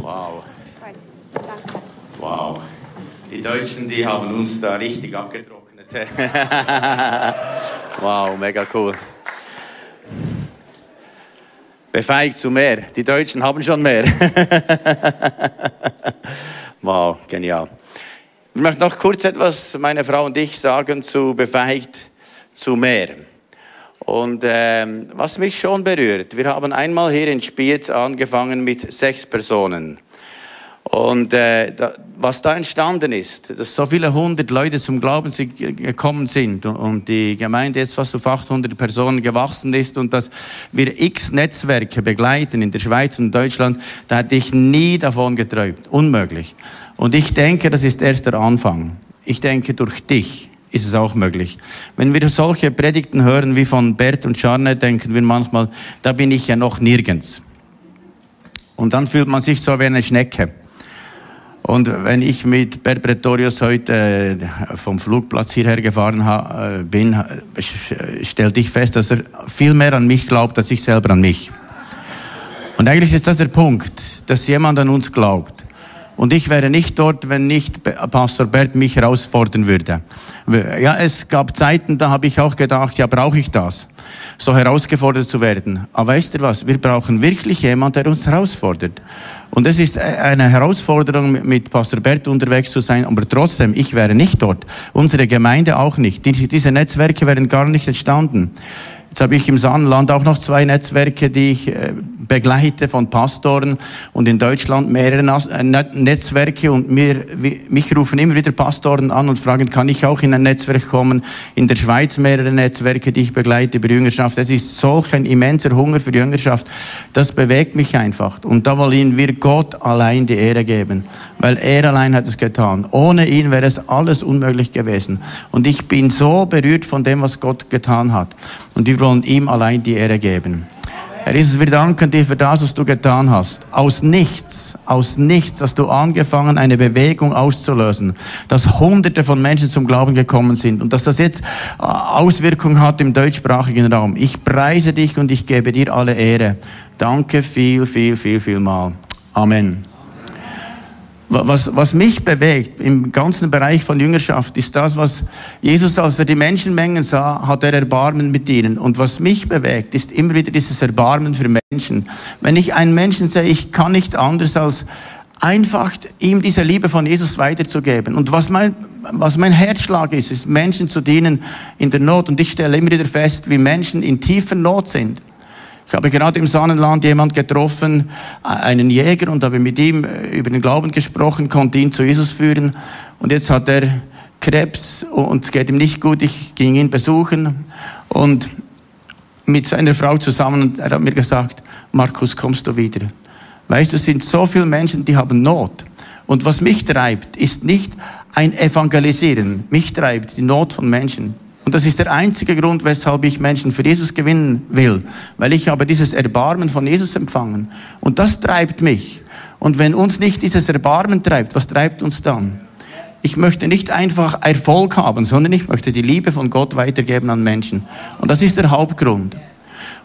Wow. Wow. Die Deutschen, die haben uns da richtig abgetrocknet. wow, mega cool. Befeigt zu mehr. Die Deutschen haben schon mehr. wow, genial. Ich möchte noch kurz etwas, meine Frau und ich, sagen zu befeigt zu mehr. Und ähm, was mich schon berührt, wir haben einmal hier in Spiez angefangen mit sechs Personen. Und äh, da, was da entstanden ist, dass so viele hundert Leute zum Glauben gekommen sind und die Gemeinde jetzt fast auf 800 Personen gewachsen ist und dass wir x Netzwerke begleiten in der Schweiz und Deutschland, da hätte ich nie davon geträumt. Unmöglich. Und ich denke, das ist erst der Anfang. Ich denke, durch dich ist es auch möglich. Wenn wir solche Predigten hören wie von Bert und Charne, denken wir manchmal, da bin ich ja noch nirgends. Und dann fühlt man sich so wie eine Schnecke. Und wenn ich mit Bert Pretorius heute äh, vom Flugplatz hierher gefahren äh, bin, äh, stellte ich fest, dass er viel mehr an mich glaubt, als ich selber an mich. Und eigentlich ist das der Punkt, dass jemand an uns glaubt. Und ich wäre nicht dort, wenn nicht Pastor Bert mich herausfordern würde. Ja, es gab Zeiten, da habe ich auch gedacht, ja, brauche ich das? So herausgefordert zu werden. Aber weißt du was? Wir brauchen wirklich jemanden, der uns herausfordert. Und es ist eine Herausforderung, mit Pastor Bert unterwegs zu sein, aber trotzdem, ich wäre nicht dort. Unsere Gemeinde auch nicht. Diese Netzwerke wären gar nicht entstanden. Jetzt habe ich im Sonnenland auch noch zwei Netzwerke, die ich äh, begleite von Pastoren und in Deutschland mehrere äh, Netzwerke und mir, mich rufen immer wieder Pastoren an und fragen, kann ich auch in ein Netzwerk kommen? In der Schweiz mehrere Netzwerke, die ich begleite über Jüngerschaft. Es ist solch ein immenser Hunger für Jüngerschaft. Das bewegt mich einfach. Und da wollen wir Gott allein die Ehre geben, weil er allein hat es getan. Ohne ihn wäre es alles unmöglich gewesen. Und ich bin so berührt von dem, was Gott getan hat. Und wir wollen ihm allein die Ehre geben. Herr Jesus, wir danken dir für das, was du getan hast. Aus nichts, aus nichts hast du angefangen, eine Bewegung auszulösen, dass Hunderte von Menschen zum Glauben gekommen sind und dass das jetzt äh, Auswirkungen hat im deutschsprachigen Raum. Ich preise dich und ich gebe dir alle Ehre. Danke viel, viel, viel, viel mal. Amen. Was, was mich bewegt im ganzen Bereich von Jüngerschaft, ist das, was Jesus, als er die Menschenmengen sah, hat er Erbarmen mit ihnen. Und was mich bewegt, ist immer wieder dieses Erbarmen für Menschen. Wenn ich einen Menschen sehe, ich kann nicht anders als einfach ihm diese Liebe von Jesus weiterzugeben. Und was mein, was mein Herzschlag ist, ist Menschen zu dienen in der Not. Und ich stelle immer wieder fest, wie Menschen in tiefer Not sind. Ich habe gerade im Sonnenland jemand getroffen, einen Jäger, und habe mit ihm äh, über den Glauben gesprochen, konnte ihn zu Jesus führen. Und jetzt hat er Krebs und es geht ihm nicht gut. Ich ging ihn besuchen und mit seiner Frau zusammen und er hat mir gesagt, Markus, kommst du wieder? Weißt du, es sind so viele Menschen, die haben Not. Und was mich treibt, ist nicht ein Evangelisieren. Mich treibt die Not von Menschen. Und das ist der einzige Grund, weshalb ich Menschen für Jesus gewinnen will, weil ich habe dieses Erbarmen von Jesus empfangen. Und das treibt mich. Und wenn uns nicht dieses Erbarmen treibt, was treibt uns dann? Ich möchte nicht einfach Erfolg haben, sondern ich möchte die Liebe von Gott weitergeben an Menschen. Und das ist der Hauptgrund.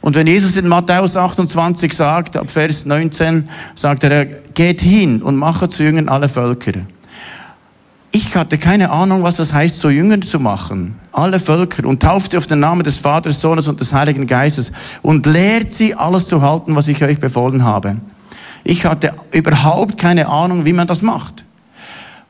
Und wenn Jesus in Matthäus 28 sagt, ab Vers 19, sagt er, geht hin und mache zu Jüngern alle Völker. Ich hatte keine Ahnung, was das heißt, so Jünger zu machen. Alle Völker und tauft sie auf den Namen des Vaters, Sohnes und des Heiligen Geistes und lehrt sie, alles zu halten, was ich euch befohlen habe. Ich hatte überhaupt keine Ahnung, wie man das macht.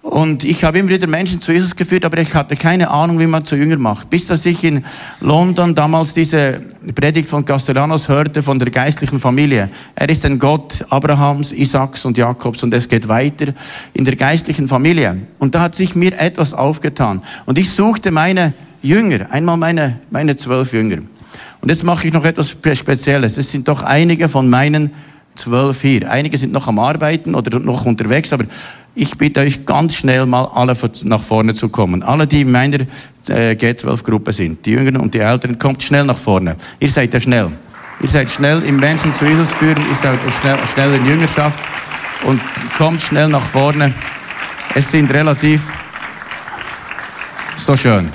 Und ich habe immer wieder Menschen zu Jesus geführt, aber ich hatte keine Ahnung, wie man zu Jünger macht. Bis dass ich in London damals diese Predigt von Castellanos hörte von der geistlichen Familie. Er ist ein Gott Abrahams, Isaaks und Jakobs und es geht weiter in der geistlichen Familie. Und da hat sich mir etwas aufgetan. Und ich suchte meine Jünger, einmal meine, meine zwölf Jünger. Und jetzt mache ich noch etwas Spezielles. Es sind doch einige von meinen zwölf hier. Einige sind noch am Arbeiten oder noch unterwegs, aber ich bitte euch ganz schnell mal alle nach vorne zu kommen. Alle, die in meiner äh, G12-Gruppe sind, die Jüngeren und die Älteren, kommt schnell nach vorne. Ihr seid ja schnell. Ihr seid schnell im Menschen zu Jesus führen, ihr seid schnell, schnell in Jüngerschaft und kommt schnell nach vorne. Es sind relativ so schön.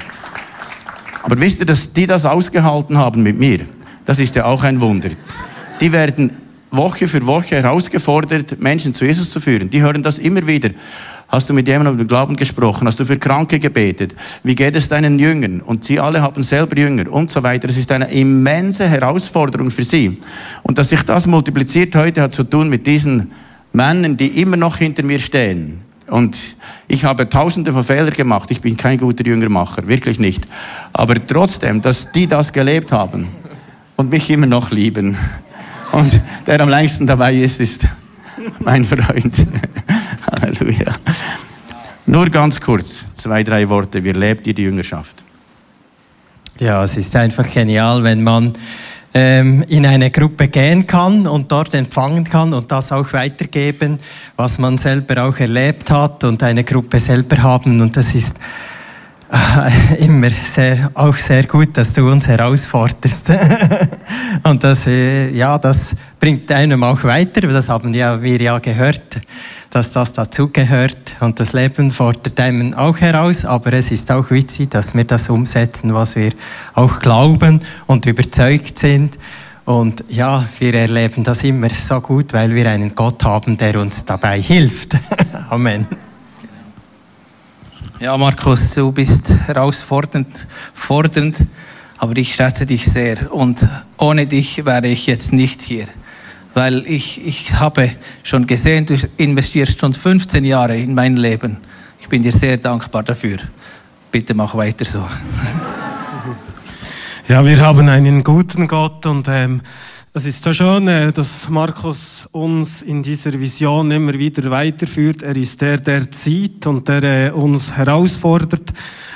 Aber wisst ihr, dass die das ausgehalten haben mit mir? Das ist ja auch ein Wunder. Die werden Woche für Woche herausgefordert, Menschen zu Jesus zu führen. Die hören das immer wieder. Hast du mit jemandem über den Glauben gesprochen? Hast du für Kranke gebetet? Wie geht es deinen Jüngern? Und sie alle haben selber Jünger und so weiter. Es ist eine immense Herausforderung für sie. Und dass sich das multipliziert heute hat zu tun mit diesen Männern, die immer noch hinter mir stehen. Und ich habe tausende von Fehlern gemacht. Ich bin kein guter Jüngermacher, wirklich nicht. Aber trotzdem, dass die das gelebt haben und mich immer noch lieben. Und der am längsten dabei ist, ist mein Freund. Halleluja. Nur ganz kurz, zwei, drei Worte. Wie erlebt ihr die Jüngerschaft? Ja, es ist einfach genial, wenn man ähm, in eine Gruppe gehen kann und dort empfangen kann und das auch weitergeben, was man selber auch erlebt hat und eine Gruppe selber haben. Und das ist immer sehr, auch sehr gut, dass du uns herausforderst. und das, äh, ja, das bringt einem auch weiter. Das haben ja, wir ja gehört dass das dazugehört und das Leben fordert einem auch heraus, aber es ist auch wichtig, dass wir das umsetzen, was wir auch glauben und überzeugt sind. Und ja, wir erleben das immer so gut, weil wir einen Gott haben, der uns dabei hilft. Amen. Ja, Markus, du bist herausfordernd, fordernd, aber ich schätze dich sehr. Und ohne dich wäre ich jetzt nicht hier weil ich, ich habe schon gesehen, du investierst schon 15 Jahre in mein Leben. Ich bin dir sehr dankbar dafür. Bitte mach weiter so. Ja, wir haben einen guten Gott und ähm, das ist so schön, äh, dass Markus uns in dieser Vision immer wieder weiterführt. Er ist der, der zieht und der äh, uns herausfordert.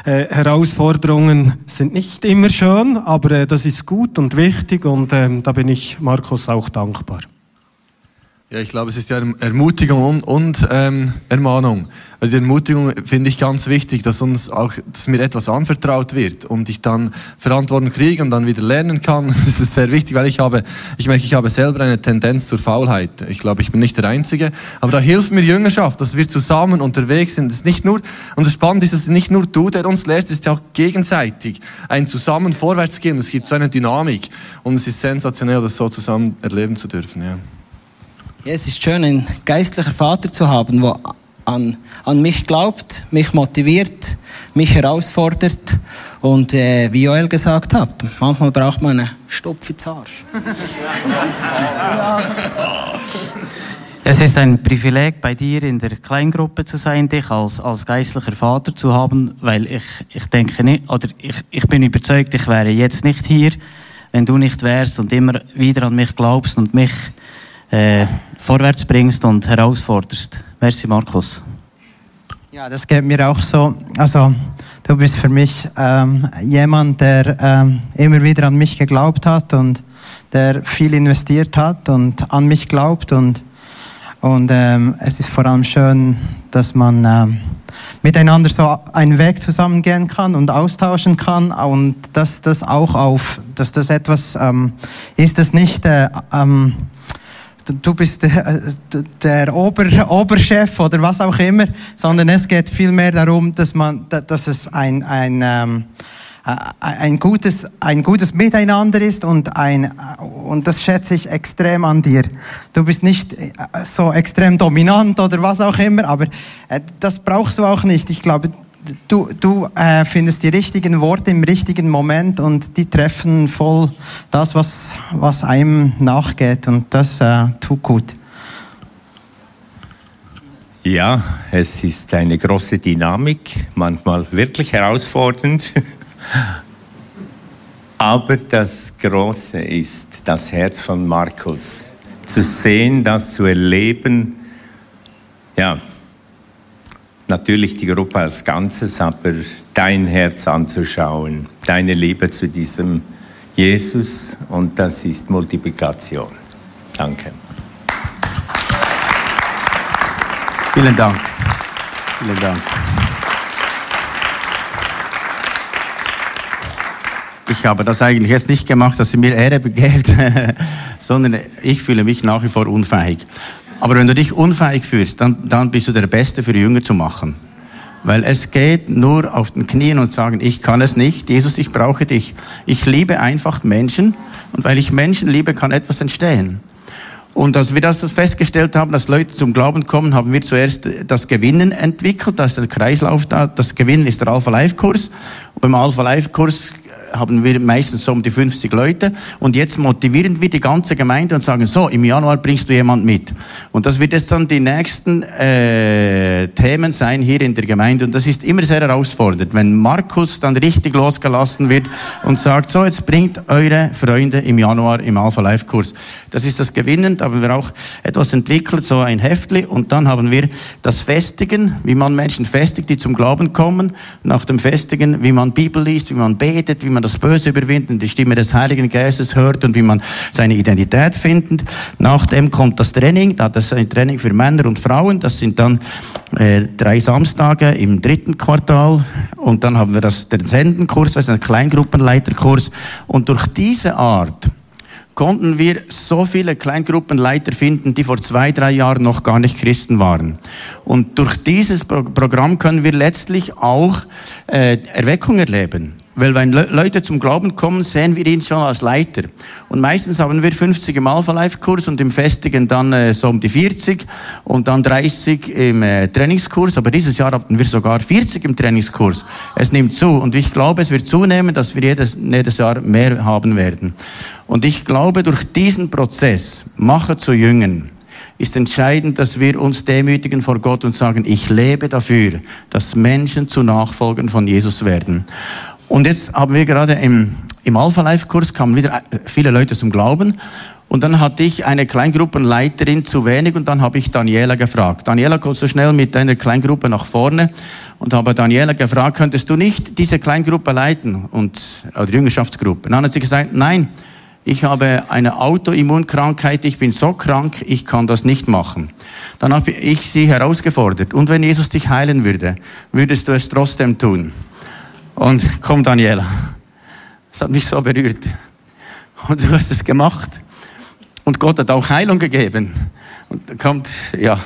Äh, Herausforderungen sind nicht immer schön, aber das ist gut und wichtig und ähm, da bin ich Markus auch dankbar. Ja, ich glaube, es ist ja Ermutigung und, und ähm, Ermahnung. Also die Ermutigung finde ich ganz wichtig, dass uns auch, dass mir etwas anvertraut wird und ich dann Verantwortung kriege und dann wieder lernen kann. Das ist sehr wichtig, weil ich habe, ich merke, ich habe selber eine Tendenz zur Faulheit. Ich glaube, ich bin nicht der Einzige. Aber da hilft mir Jüngerschaft, dass wir zusammen unterwegs sind. Das ist nicht nur, und das Spannende ist, es nicht nur du, der uns lehrt, es ist ja auch gegenseitig ein zusammen vorwärts gehen. Es gibt so eine Dynamik und es ist sensationell, das so zusammen erleben zu dürfen. Ja. Ja, es ist schön, einen geistlichen Vater zu haben, der an, an mich glaubt, mich motiviert, mich herausfordert. Und äh, wie Joel gesagt hat, manchmal braucht man einen Stopf. Es ist ein Privileg, bei dir in der Kleingruppe zu sein, dich als, als geistlicher Vater zu haben, weil ich, ich denke nicht, oder ich, ich bin überzeugt, ich wäre jetzt nicht hier, wenn du nicht wärst und immer wieder an mich glaubst und mich äh, vorwärts bringst und herausforderst. Merci, Markus. Ja, das geht mir auch so. Also, du bist für mich ähm, jemand, der ähm, immer wieder an mich geglaubt hat und der viel investiert hat und an mich glaubt. Und, und ähm, es ist vor allem schön, dass man ähm, miteinander so einen Weg zusammengehen kann und austauschen kann und dass das auch auf, dass das etwas ähm, ist, das nicht äh, ähm, du bist der, der Ober, Oberchef oder was auch immer, sondern es geht vielmehr darum, dass, man, dass es ein, ein, ähm, ein, gutes, ein gutes Miteinander ist und, ein, und das schätze ich extrem an dir. Du bist nicht äh, so extrem dominant oder was auch immer, aber äh, das brauchst du auch nicht. Ich glaube, du, du äh, findest die richtigen Worte im richtigen Moment und die treffen voll das, was, was einem nachgeht und das äh, tut gut. Ja, es ist eine große Dynamik, manchmal wirklich herausfordernd. Aber das Große ist das Herz von Markus. Zu sehen, das zu erleben, ja, natürlich die Gruppe als Ganzes, aber dein Herz anzuschauen, deine Liebe zu diesem Jesus und das ist Multiplikation. Danke. Vielen Dank. Vielen Dank. Ich habe das eigentlich jetzt nicht gemacht, dass ihr mir Ehre begebt, sondern ich fühle mich nach wie vor unfähig. Aber wenn du dich unfähig fühlst, dann, dann bist du der Beste für Jünger zu machen. Weil es geht nur auf den Knien und sagen, ich kann es nicht, Jesus, ich brauche dich. Ich liebe einfach Menschen und weil ich Menschen liebe, kann etwas entstehen. Und als wir das festgestellt haben, dass Leute zum Glauben kommen, haben wir zuerst das Gewinnen entwickelt. Das ist der Kreislauf da. Das Gewinnen ist der Alpha Life Kurs. Und beim Alpha Life Kurs haben wir meistens so um die 50 Leute. Und jetzt motivieren wir die ganze Gemeinde und sagen, so, im Januar bringst du jemand mit. Und das wird jetzt dann die nächsten äh, Themen sein hier in der Gemeinde. Und das ist immer sehr herausfordernd, wenn Markus dann richtig losgelassen wird und sagt, so, jetzt bringt eure Freunde im Januar im Alpha Life Kurs. Das ist das Gewinnen. Da haben wir auch etwas entwickelt, so ein Heftli. Und dann haben wir das Festigen, wie man Menschen festigt, die zum Glauben kommen. Nach dem Festigen, wie man Bibel liest, wie man betet, wie man das Böse überwinden, die Stimme des Heiligen Geistes hört und wie man seine Identität findet. Nach dem kommt das Training, das ist ein Training für Männer und Frauen, das sind dann äh, drei Samstage im dritten Quartal und dann haben wir das, den Sendenkurs, das ist ein Kleingruppenleiterkurs und durch diese Art konnten wir so viele Kleingruppenleiter finden, die vor zwei, drei Jahren noch gar nicht Christen waren. Und durch dieses Pro Programm können wir letztlich auch äh, Erweckung erleben. Weil wenn Le Leute zum Glauben kommen, sehen wir ihn schon als Leiter. Und meistens haben wir 50 im Alpha Life Kurs und im Festigen dann äh, so um die 40 und dann 30 im äh, Trainingskurs. Aber dieses Jahr hatten wir sogar 40 im Trainingskurs. Es nimmt zu und ich glaube, es wird zunehmen, dass wir jedes, jedes Jahr mehr haben werden. Und ich glaube, durch diesen Prozess, Mache zu Jüngen, ist entscheidend, dass wir uns demütigen vor Gott und sagen, ich lebe dafür, dass Menschen zu Nachfolgern von Jesus werden. Und jetzt haben wir gerade im, im Alpha Life Kurs kamen wieder äh, viele Leute zum Glauben. Und dann hatte ich eine Kleingruppenleiterin zu wenig und dann habe ich Daniela gefragt. Daniela, kommst du schnell mit deiner Kleingruppe nach vorne? Und habe Daniela gefragt, könntest du nicht diese Kleingruppe leiten? Und, oder Jüngerschaftsgruppe. dann hat sie gesagt, nein, ich habe eine Autoimmunkrankheit, ich bin so krank, ich kann das nicht machen. Dann habe ich sie herausgefordert. Und wenn Jesus dich heilen würde, würdest du es trotzdem tun? Und komm, Daniela. Es hat mich so berührt. Und du hast es gemacht. Und Gott hat auch Heilung gegeben. Und kommt, ja,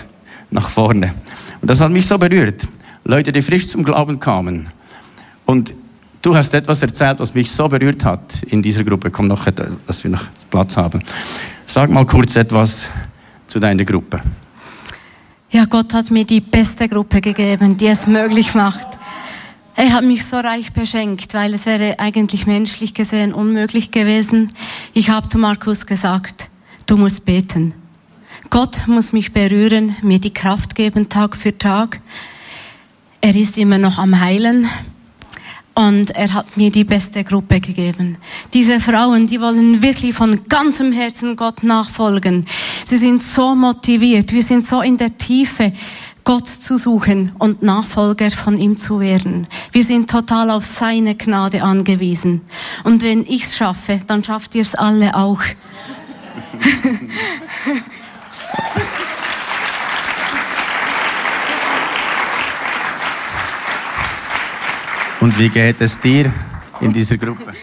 nach vorne. Und das hat mich so berührt. Leute, die frisch zum Glauben kamen. Und du hast etwas erzählt, was mich so berührt hat in dieser Gruppe. Komm noch, dass wir noch Platz haben. Sag mal kurz etwas zu deiner Gruppe. Ja, Gott hat mir die beste Gruppe gegeben, die es möglich macht. Er hat mich so reich beschenkt, weil es wäre eigentlich menschlich gesehen unmöglich gewesen. Ich habe zu Markus gesagt, du musst beten. Gott muss mich berühren, mir die Kraft geben Tag für Tag. Er ist immer noch am Heilen und er hat mir die beste Gruppe gegeben. Diese Frauen, die wollen wirklich von ganzem Herzen Gott nachfolgen. Sie sind so motiviert, wir sind so in der Tiefe Gott zu suchen und Nachfolger von ihm zu werden. Wir sind total auf seine Gnade angewiesen. Und wenn ich es schaffe, dann schafft ihr es alle auch. Und wie geht es dir in dieser Gruppe?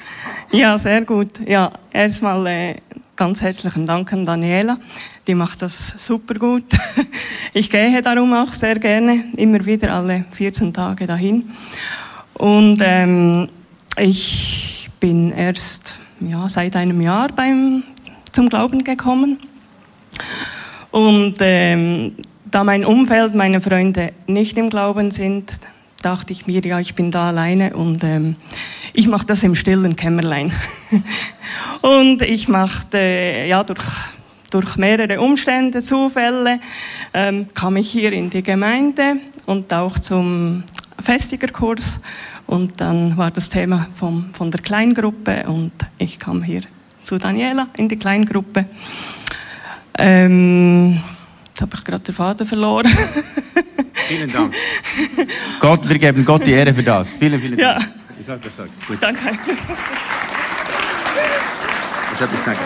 Ja, sehr gut. Ja, erstmal äh, ganz herzlichen Dank an Daniela. Die macht das super gut. Ich gehe darum auch sehr gerne, immer wieder alle 14 Tage dahin. Und ähm, ich bin erst ja, seit einem Jahr beim, zum Glauben gekommen. Und ähm, da mein Umfeld, meine Freunde nicht im Glauben sind, dachte ich mir, ja, ich bin da alleine und ähm, ich mache das im stillen Kämmerlein. und ich machte, ja, durch, durch mehrere Umstände, Zufälle, ähm, kam ich hier in die Gemeinde und auch zum Festigerkurs und dann war das Thema vom, von der Kleingruppe und ich kam hier zu Daniela in die Kleingruppe. Ähm, jetzt habe ich gerade den Faden verloren. Vielen Dank. Gott, wir geben Gott die Ehre für das. Vielen, vielen Dank. Ja. Ich sag das sag. Gut. Danke. Ich etwas sagen.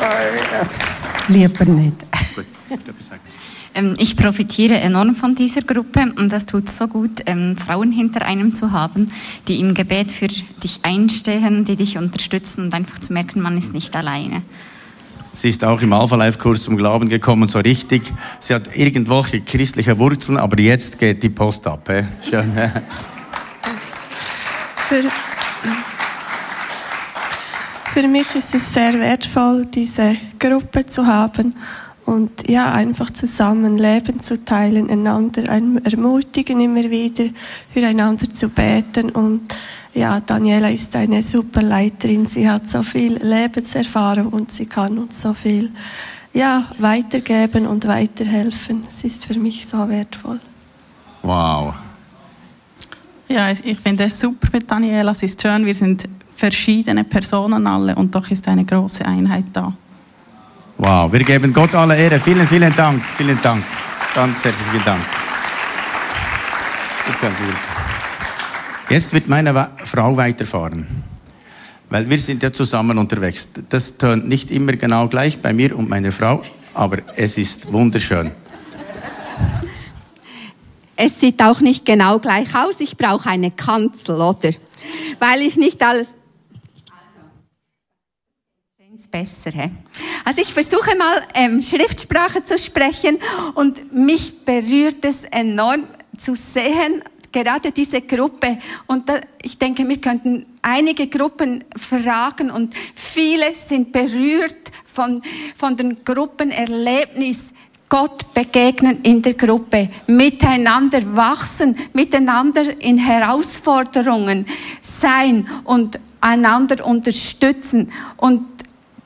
Lieber nicht. Gut. Ich sagen. Ähm, Ich profitiere enorm von dieser Gruppe und das tut so gut, ähm, Frauen hinter einem zu haben, die im Gebet für dich einstehen, die dich unterstützen und einfach zu merken, man ist nicht alleine. Sie ist auch im Alpha Life Kurs zum Glauben gekommen, so richtig. Sie hat irgendwelche christliche Wurzeln, aber jetzt geht die Post ab. He? Schön. Für mich ist es sehr wertvoll, diese Gruppe zu haben und ja, einfach zusammen Leben zu teilen, einander ermutigen immer wieder, füreinander zu beten und ja, Daniela ist eine super Leiterin. Sie hat so viel Lebenserfahrung und sie kann uns so viel ja, weitergeben und weiterhelfen. Es ist für mich so wertvoll. Wow. Ja, ich finde es super mit Daniela. Es ist schön, wir sind verschiedene Personen alle und doch ist eine große Einheit da. Wow, wir geben Gott alle Ehre. Vielen, vielen Dank. Vielen Dank. Ganz herzlichen Dank. Jetzt wird meine Frau weiterfahren. Weil wir sind ja zusammen unterwegs. Das tönt nicht immer genau gleich bei mir und meiner Frau, aber es ist wunderschön. Es sieht auch nicht genau gleich aus. Ich brauche eine Kanzel, oder? Weil ich nicht alles besser. He? Also ich versuche mal ähm, Schriftsprache zu sprechen und mich berührt es enorm zu sehen, gerade diese Gruppe. Und da, ich denke, wir könnten einige Gruppen fragen und viele sind berührt von, von den Gruppenerlebnis. Gott begegnen in der Gruppe, miteinander wachsen, miteinander in Herausforderungen sein und einander unterstützen. Und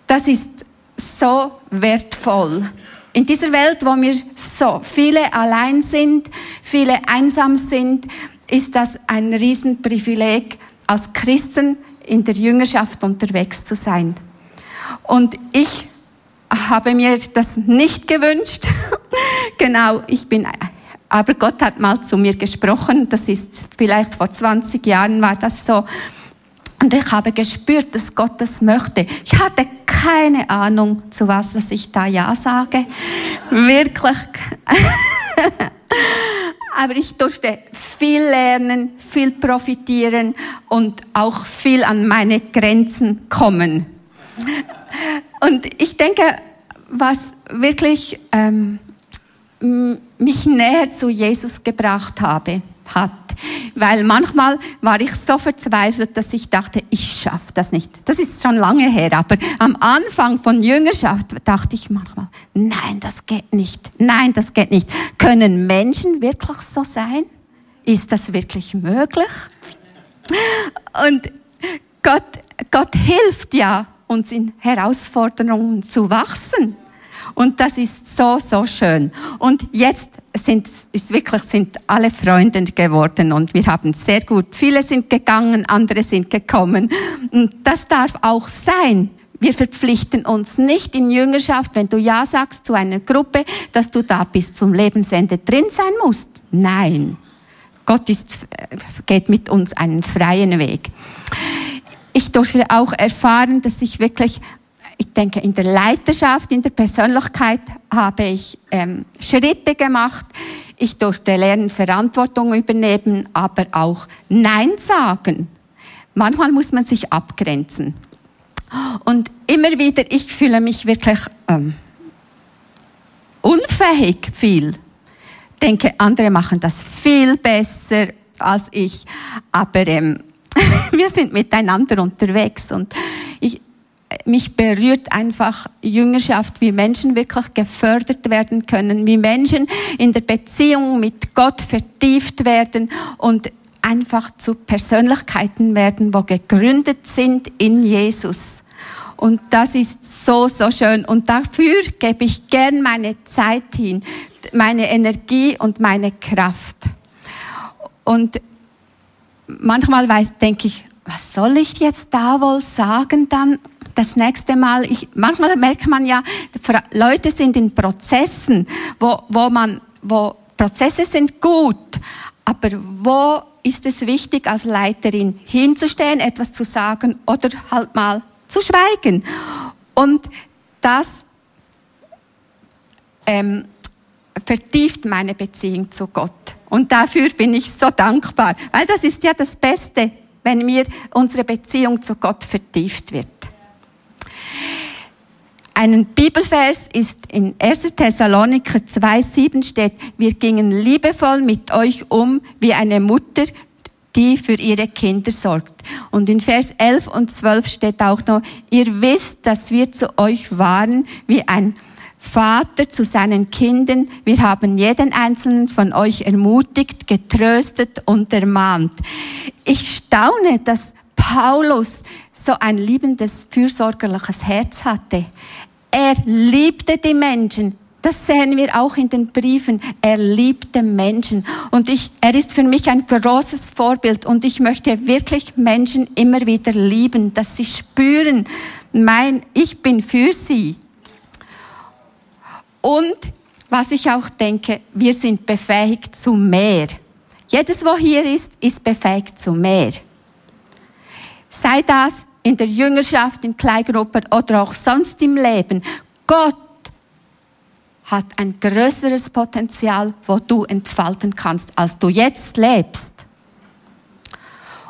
das ist so wertvoll. In dieser Welt, wo wir so viele allein sind, viele einsam sind, ist das ein Riesenprivileg, als Christen in der Jüngerschaft unterwegs zu sein. Und ich habe mir das nicht gewünscht. genau, ich bin, aber Gott hat mal zu mir gesprochen. Das ist vielleicht vor 20 Jahren war das so. Und ich habe gespürt, dass Gott das möchte. Ich hatte keine Ahnung, zu was dass ich da Ja sage. Wirklich. Aber ich durfte viel lernen, viel profitieren und auch viel an meine Grenzen kommen. Und ich denke, was wirklich ähm, mich näher zu Jesus gebracht habe, hat, weil manchmal war ich so verzweifelt, dass ich dachte, ich schaffe das nicht. Das ist schon lange her, aber am Anfang von Jüngerschaft dachte ich manchmal, nein, das geht nicht. Nein, das geht nicht. Können Menschen wirklich so sein? Ist das wirklich möglich? Und Gott, Gott hilft ja, uns in Herausforderungen zu wachsen. Und das ist so, so schön. Und jetzt sind, ist wirklich, sind alle Freunde geworden und wir haben sehr gut, viele sind gegangen, andere sind gekommen. Und das darf auch sein. Wir verpflichten uns nicht in Jüngerschaft, wenn du Ja sagst zu einer Gruppe, dass du da bis zum Lebensende drin sein musst. Nein. Gott ist, geht mit uns einen freien Weg. Ich durfte auch erfahren, dass ich wirklich ich denke, in der Leiterschaft, in der Persönlichkeit habe ich ähm, Schritte gemacht. Ich durfte lernen, Verantwortung übernehmen, aber auch Nein sagen. Manchmal muss man sich abgrenzen. Und immer wieder, ich fühle mich wirklich ähm, unfähig viel. Denke, andere machen das viel besser als ich. Aber ähm, wir sind miteinander unterwegs und ich, mich berührt einfach Jüngerschaft, wie Menschen wirklich gefördert werden können, wie Menschen in der Beziehung mit Gott vertieft werden und einfach zu Persönlichkeiten werden, wo gegründet sind in Jesus. Und das ist so, so schön. Und dafür gebe ich gern meine Zeit hin, meine Energie und meine Kraft. Und manchmal weiß, denke ich, was soll ich jetzt da wohl sagen dann? Das nächste Mal, ich, manchmal merkt man ja, Leute sind in Prozessen, wo, wo man, wo Prozesse sind gut, aber wo ist es wichtig, als Leiterin hinzustehen, etwas zu sagen oder halt mal zu schweigen? Und das ähm, vertieft meine Beziehung zu Gott. Und dafür bin ich so dankbar, weil das ist ja das Beste, wenn mir unsere Beziehung zu Gott vertieft wird. Ein Bibelvers ist in 1. Thessaloniker 2,7 steht, wir gingen liebevoll mit euch um wie eine Mutter, die für ihre Kinder sorgt. Und in Vers 11 und 12 steht auch noch, ihr wisst, dass wir zu euch waren wie ein Vater zu seinen Kindern. Wir haben jeden einzelnen von euch ermutigt, getröstet und ermahnt. Ich staune, dass Paulus so ein liebendes, fürsorgerliches Herz hatte. Er liebte die Menschen. Das sehen wir auch in den Briefen. Er liebte Menschen. Und ich, er ist für mich ein großes Vorbild. Und ich möchte wirklich Menschen immer wieder lieben, dass sie spüren, mein, ich bin für sie. Und was ich auch denke, wir sind befähigt zu mehr. Jedes, wo hier ist, ist befähigt zu mehr. Sei das in der Jüngerschaft, in Kleingruppen oder auch sonst im Leben. Gott hat ein größeres Potenzial, wo du entfalten kannst, als du jetzt lebst.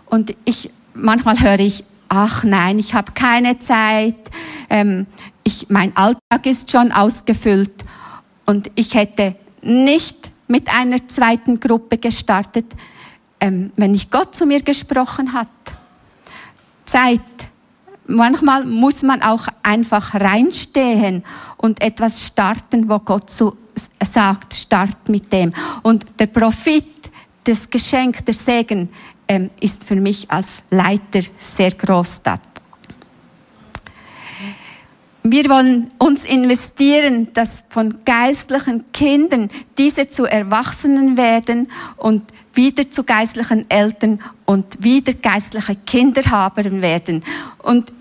Und ich, manchmal höre ich, ach nein, ich habe keine Zeit, ähm, ich, mein Alltag ist schon ausgefüllt und ich hätte nicht mit einer zweiten Gruppe gestartet, ähm, wenn nicht Gott zu mir gesprochen hat. Zeit. Manchmal muss man auch einfach reinstehen und etwas starten, wo Gott so sagt, start mit dem. Und der Profit, das Geschenk, der Segen ähm, ist für mich als Leiter sehr groß da. Wir wollen uns investieren, dass von geistlichen Kindern diese zu Erwachsenen werden und wieder zu geistlichen Eltern und wieder geistliche Kinder haben werden. Und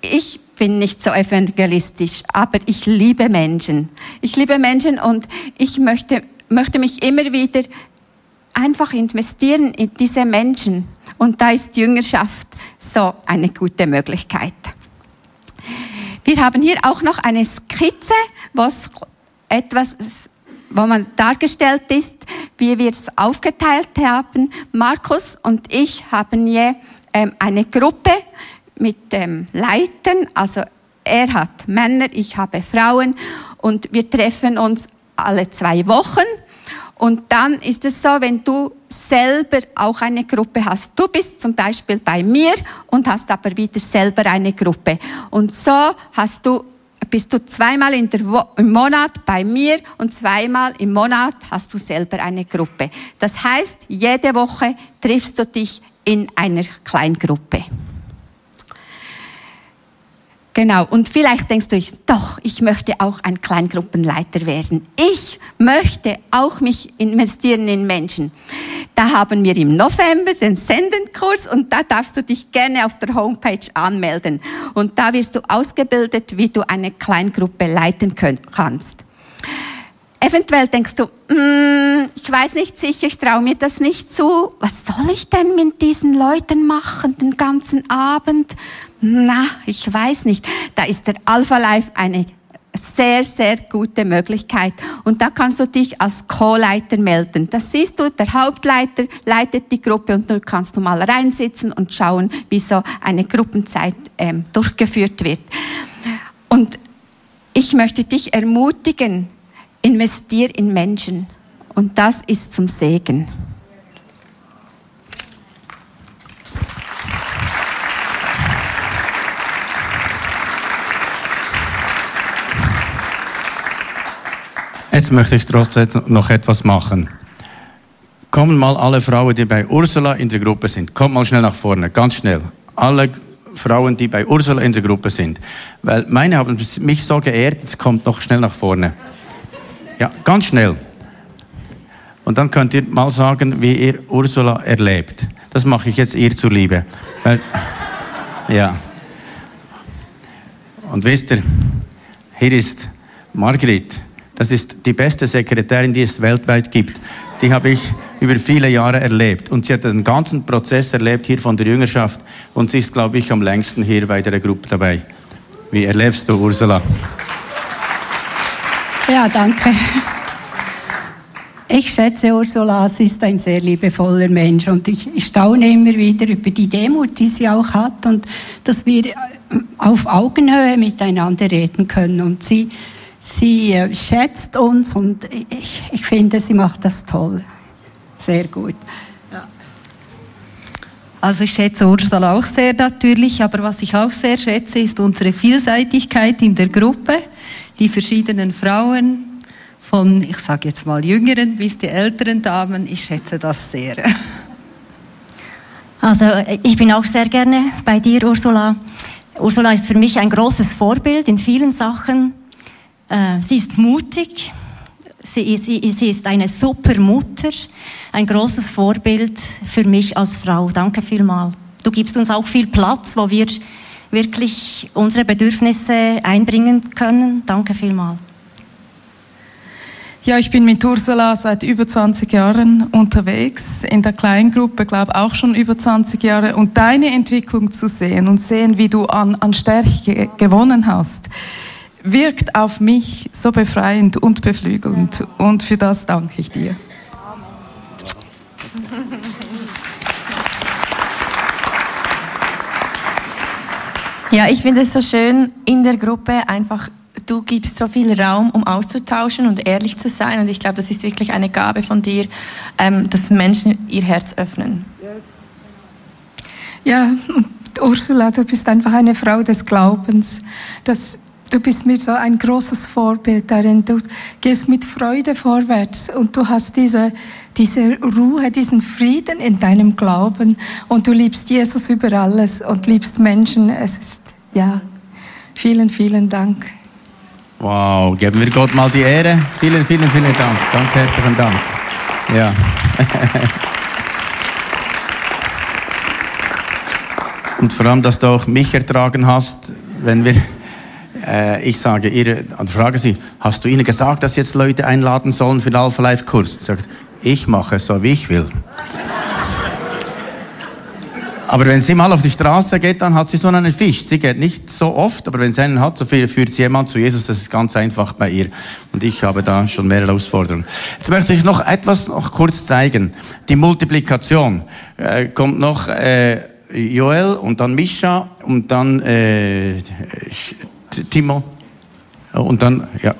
ich bin nicht so evangelistisch, aber ich liebe Menschen. Ich liebe Menschen und ich möchte, möchte mich immer wieder einfach investieren in diese Menschen. Und da ist Jüngerschaft so eine gute Möglichkeit. Wir haben hier auch noch eine Skizze, was etwas, wo man dargestellt ist, wie wir es aufgeteilt haben. Markus und ich haben je ähm, eine Gruppe mit ähm, Leitern, also er hat Männer, ich habe Frauen und wir treffen uns alle zwei Wochen. Und dann ist es so, wenn du selber auch eine Gruppe hast. Du bist zum Beispiel bei mir und hast aber wieder selber eine Gruppe. Und so hast du bist du zweimal im Monat bei mir und zweimal im Monat hast du selber eine Gruppe. Das heißt, jede Woche triffst du dich in einer Kleingruppe. Genau, und vielleicht denkst du, doch, ich möchte auch ein Kleingruppenleiter werden. Ich möchte auch mich investieren in Menschen. Da haben wir im November den Sendenkurs und da darfst du dich gerne auf der Homepage anmelden. Und da wirst du ausgebildet, wie du eine Kleingruppe leiten kannst. Eventuell denkst du, mm, ich weiß nicht sicher, ich traue mir das nicht zu. Was soll ich denn mit diesen Leuten machen den ganzen Abend? Na, ich weiß nicht. Da ist der Alpha Life eine sehr, sehr gute Möglichkeit. Und da kannst du dich als Co-Leiter melden. Das siehst du, der Hauptleiter leitet die Gruppe und du kannst du mal reinsitzen und schauen, wie so eine Gruppenzeit ähm, durchgeführt wird. Und ich möchte dich ermutigen, investier in Menschen. Und das ist zum Segen. Jetzt möchte ich trotzdem noch etwas machen. Kommen mal alle Frauen, die bei Ursula in der Gruppe sind. Kommt mal schnell nach vorne, ganz schnell. Alle Frauen, die bei Ursula in der Gruppe sind. Weil meine haben mich so geehrt, jetzt kommt noch schnell nach vorne. Ja, ganz schnell. Und dann könnt ihr mal sagen, wie ihr Ursula erlebt. Das mache ich jetzt ihr zuliebe. Weil, ja. Und wisst ihr, hier ist Margrit. Das ist die beste Sekretärin, die es weltweit gibt. Die habe ich über viele Jahre erlebt. Und sie hat den ganzen Prozess erlebt hier von der Jüngerschaft. Und sie ist, glaube ich, am längsten hier bei der Gruppe dabei. Wie erlebst du, Ursula? Ja, danke. Ich schätze Ursula, sie ist ein sehr liebevoller Mensch und ich staune immer wieder über die Demut, die sie auch hat und dass wir auf Augenhöhe miteinander reden können und sie Sie äh, schätzt uns und ich, ich finde, sie macht das toll. Sehr gut. Also ich schätze Ursula auch sehr natürlich, aber was ich auch sehr schätze, ist unsere Vielseitigkeit in der Gruppe. Die verschiedenen Frauen, von, ich sage jetzt mal jüngeren bis die älteren Damen. Ich schätze das sehr. Also ich bin auch sehr gerne bei dir, Ursula. Ursula ist für mich ein großes Vorbild in vielen Sachen. Äh, sie ist mutig, sie, sie, sie ist eine super Mutter, ein großes Vorbild für mich als Frau. Danke vielmals. Du gibst uns auch viel Platz, wo wir wirklich unsere Bedürfnisse einbringen können. Danke vielmals. Ja, ich bin mit Ursula seit über 20 Jahren unterwegs, in der Kleingruppe, glaube auch schon über 20 Jahre. Und deine Entwicklung zu sehen und sehen, wie du an, an Stärke gewonnen hast, wirkt auf mich so befreiend und beflügelnd. Und für das danke ich dir. Ja, ich finde es so schön in der Gruppe einfach du gibst so viel Raum, um auszutauschen und ehrlich zu sein. Und ich glaube, das ist wirklich eine Gabe von dir, ähm, dass Menschen ihr Herz öffnen. Ja, Ursula, du bist einfach eine Frau des Glaubens. Das, du bist mir so ein großes Vorbild darin. Du gehst mit Freude vorwärts und du hast diese, diese Ruhe, diesen Frieden in deinem Glauben und du liebst Jesus über alles und liebst Menschen. Es ist, ja, vielen, vielen Dank. Wow, geben wir Gott mal die Ehre. Vielen, vielen, vielen Dank. Ganz herzlichen Dank. Ja. Und vor allem, dass du auch mich ertragen hast, wenn wir, äh, ich sage, ihr, und frage sie, hast du ihnen gesagt, dass jetzt Leute einladen sollen für den Alpha Life Kurs? Sagt, ich mache es so, wie ich will. Aber wenn sie mal auf die Straße geht, dann hat sie so einen Fisch. Sie geht nicht so oft, aber wenn sie einen hat, so viel führt sie jemand zu Jesus. Das ist ganz einfach bei ihr. Und ich habe da schon mehr Herausforderungen. Jetzt möchte ich noch etwas noch kurz zeigen. Die Multiplikation. Äh, kommt noch äh, Joel und dann Mischa und dann äh, Timo und dann ja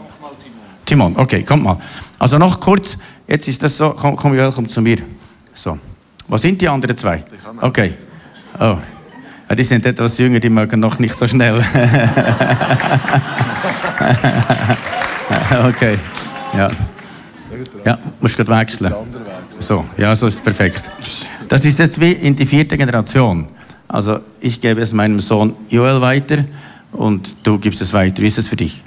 Timon. Okay, kommt mal. Also noch kurz. Jetzt ist das so. Komm, komm Joel, komm zu mir. So. Wo sind die anderen zwei? Okay. Oh. Ja, die sind etwas jünger, die mögen noch nicht so schnell. okay. Ja. Ja, musst gerade wechseln. So, ja, so ist perfekt. Das ist jetzt wie in die vierte Generation. Also ich gebe es meinem Sohn Joel weiter und du gibst es weiter. Wie ist es für dich?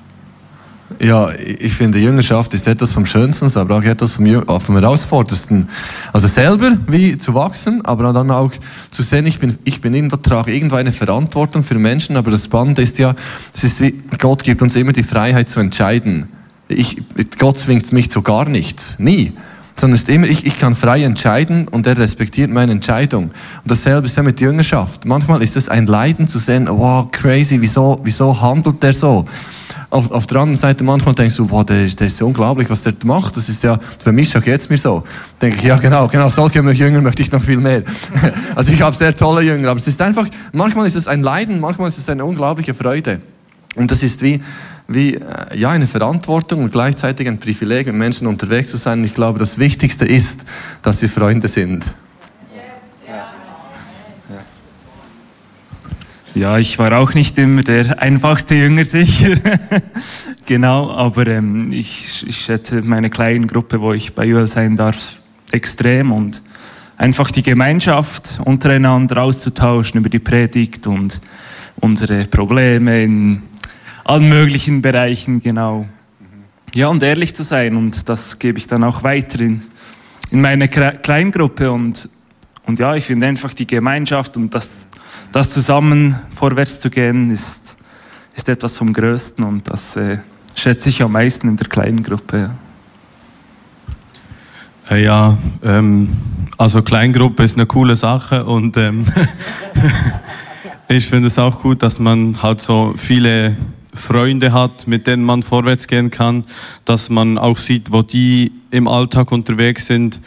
Ja, ich finde, Jüngerschaft ist etwas vom Schönsten, aber auch etwas vom, vom Herausforderndsten. Also selber wie zu wachsen, aber dann auch zu sehen, ich bin, ich bin irgendwo, trage irgendwo eine Verantwortung für Menschen, aber das Spannende ist ja, es ist wie, Gott gibt uns immer die Freiheit zu entscheiden. Ich, Gott zwingt mich zu gar nichts, nie sondern ist immer, ich, ich kann frei entscheiden und er respektiert meine Entscheidung. Und dasselbe ist ja mit Jüngerschaft. Manchmal ist es ein Leiden zu sehen, wow, crazy, wieso, wieso handelt der so? Auf, auf der anderen Seite manchmal denkst du, wow, der, der ist ja unglaublich, was der macht. Das ist ja, für mich geht es mir so. Denke ich, ja genau, genau, solche Jünger möchte ich noch viel mehr. also ich habe sehr tolle Jünger, aber es ist einfach, manchmal ist es ein Leiden, manchmal ist es eine unglaubliche Freude. Und das ist wie, wie äh, ja, eine Verantwortung und gleichzeitig ein Privileg, mit Menschen unterwegs zu sein. Und ich glaube, das Wichtigste ist, dass sie Freunde sind. Ja, ich war auch nicht immer der einfachste Jünger sicher. genau, aber ähm, ich, ich schätze meine kleine Gruppe, wo ich bei Joel sein darf, extrem und einfach die Gemeinschaft untereinander auszutauschen über die Predigt und unsere Probleme in allen möglichen Bereichen, genau. Ja, und ehrlich zu sein und das gebe ich dann auch weiter in, in meine Kleingruppe und, und ja, ich finde einfach die Gemeinschaft und das, das zusammen vorwärts zu gehen ist, ist etwas vom Größten und das äh, schätze ich am meisten in der kleinen Gruppe. Ja, äh, ja ähm, also Kleingruppe ist eine coole Sache und ähm, ich finde es auch gut, dass man halt so viele Freunde hat, mit denen man vorwärts gehen kann, dass man auch sieht, wo die im Alltag unterwegs sind,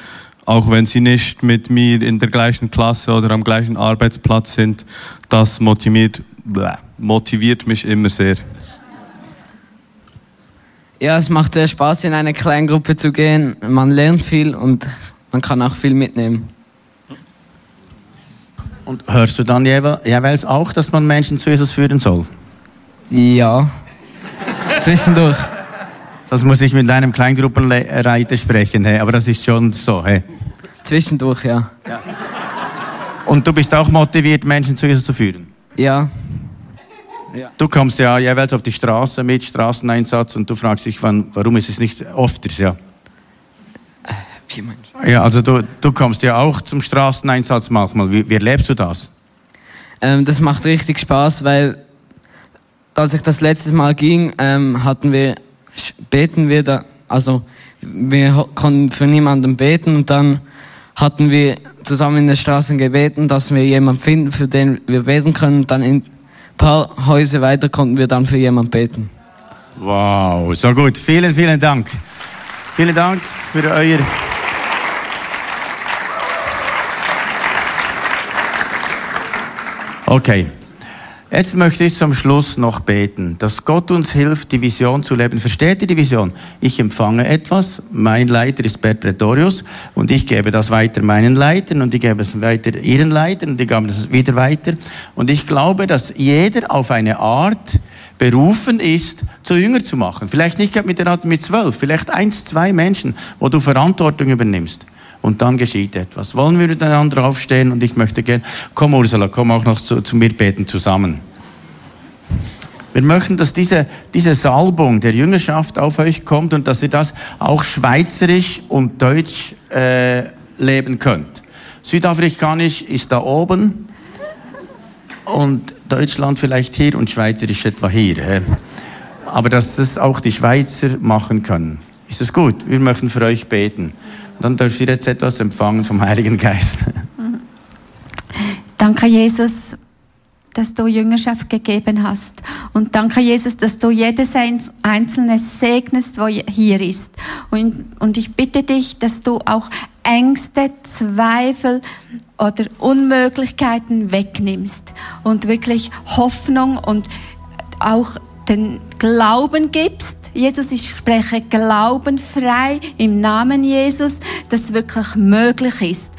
auch wenn sie nicht mit mir in der gleichen Klasse oder am gleichen Arbeitsplatz sind. Das motiviert, motiviert mich immer sehr. Ja, es macht sehr Spaß, in eine Kleingruppe zu gehen. Man lernt viel und man kann auch viel mitnehmen. Und hörst du dann jeweils auch, dass man Menschen zu Jesus führen soll? Ja, Zwischendurch. Sonst muss ich mit einem Kleingruppenreiter sprechen, hey. aber das ist schon so. Hey. Zwischendurch, ja. Und du bist auch motiviert, Menschen zu Jesus zu führen? Ja. Du kommst ja jeweils auf die Straße mit Straßeneinsatz und du fragst dich, wann, warum ist es nicht öfters, ja? Wie meinst du? Ja, also du, du kommst ja auch zum Straßeneinsatz manchmal. Wie, wie erlebst du das? Ähm, das macht richtig Spaß, weil als ich das letztes Mal ging, ähm, hatten wir, beten wir da, also wir konnten für niemanden beten und dann hatten wir zusammen in der Straße gebeten, dass wir jemanden finden, für den wir beten können. Dann in ein paar Häuser weiter konnten wir dann für jemanden beten. Wow, so gut. Vielen, vielen Dank. Vielen Dank für euer. Okay. Jetzt möchte ich zum Schluss noch beten, dass Gott uns hilft, die Vision zu leben. Versteht ihr die Vision? Ich empfange etwas, mein Leiter ist Bert Pretorius und ich gebe das weiter meinen Leitern und ich gebe es weiter ihren Leitern und ich gebe es wieder weiter. Und ich glaube, dass jeder auf eine Art berufen ist, zu Jünger zu machen. Vielleicht nicht mit der Art mit zwölf, vielleicht eins, zwei Menschen, wo du Verantwortung übernimmst. Und dann geschieht etwas. Wollen wir miteinander aufstehen? Und ich möchte gerne, komm Ursula, komm auch noch zu, zu mir beten zusammen. Wir möchten, dass diese, diese Salbung der Jüngerschaft auf euch kommt und dass ihr das auch schweizerisch und deutsch äh, leben könnt. Südafrikanisch ist da oben und Deutschland vielleicht hier und Schweizerisch etwa hier. Aber dass das auch die Schweizer machen können. Ist das gut? Wir möchten für euch beten. Dann dürft ihr jetzt etwas empfangen vom Heiligen Geist. Danke, Jesus, dass du Jüngerschaft gegeben hast. Und danke, Jesus, dass du jedes Einzelne segnest, wo hier ist. Und, und ich bitte dich, dass du auch Ängste, Zweifel oder Unmöglichkeiten wegnimmst und wirklich Hoffnung und auch den Glauben gibst. Jesus, ich spreche Glauben frei im Namen Jesus, dass wirklich möglich ist.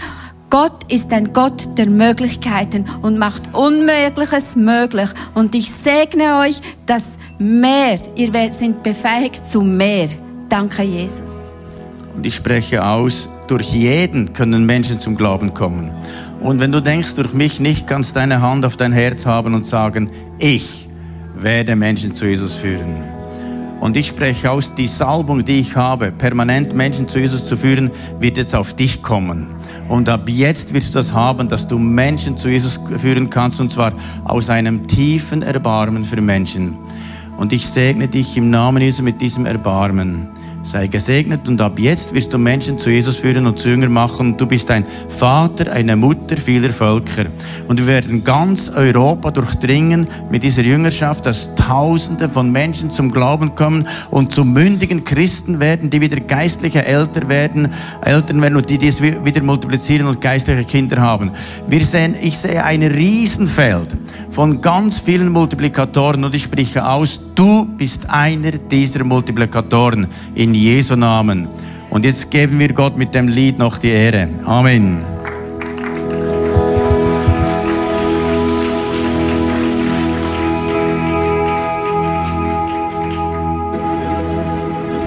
Gott ist ein Gott der Möglichkeiten und macht Unmögliches möglich. Und ich segne euch, dass mehr, ihr sind befähigt zu mehr. Danke, Jesus. Und ich spreche aus, durch jeden können Menschen zum Glauben kommen. Und wenn du denkst, durch mich nicht, kannst deine Hand auf dein Herz haben und sagen, ich werde Menschen zu Jesus führen. Und ich spreche aus, die Salbung, die ich habe, permanent Menschen zu Jesus zu führen, wird jetzt auf dich kommen. Und ab jetzt wirst du das haben, dass du Menschen zu Jesus führen kannst, und zwar aus einem tiefen Erbarmen für Menschen. Und ich segne dich im Namen Jesu mit diesem Erbarmen. Sei gesegnet und ab jetzt wirst du Menschen zu Jesus führen und zu Jünger machen. Du bist ein Vater, eine Mutter vieler Völker. Und wir werden ganz Europa durchdringen mit dieser Jüngerschaft, dass Tausende von Menschen zum Glauben kommen und zu mündigen Christen werden, die wieder geistliche Eltern werden, Eltern werden und die dies wi- wieder multiplizieren und geistliche Kinder haben. Wir sehen, ich sehe ein Riesenfeld von ganz vielen Multiplikatoren und ich spreche aus, du bist einer dieser Multiplikatoren in Jesu Namen. Und jetzt geben wir Gott mit dem Lied noch die Ehre. Amen.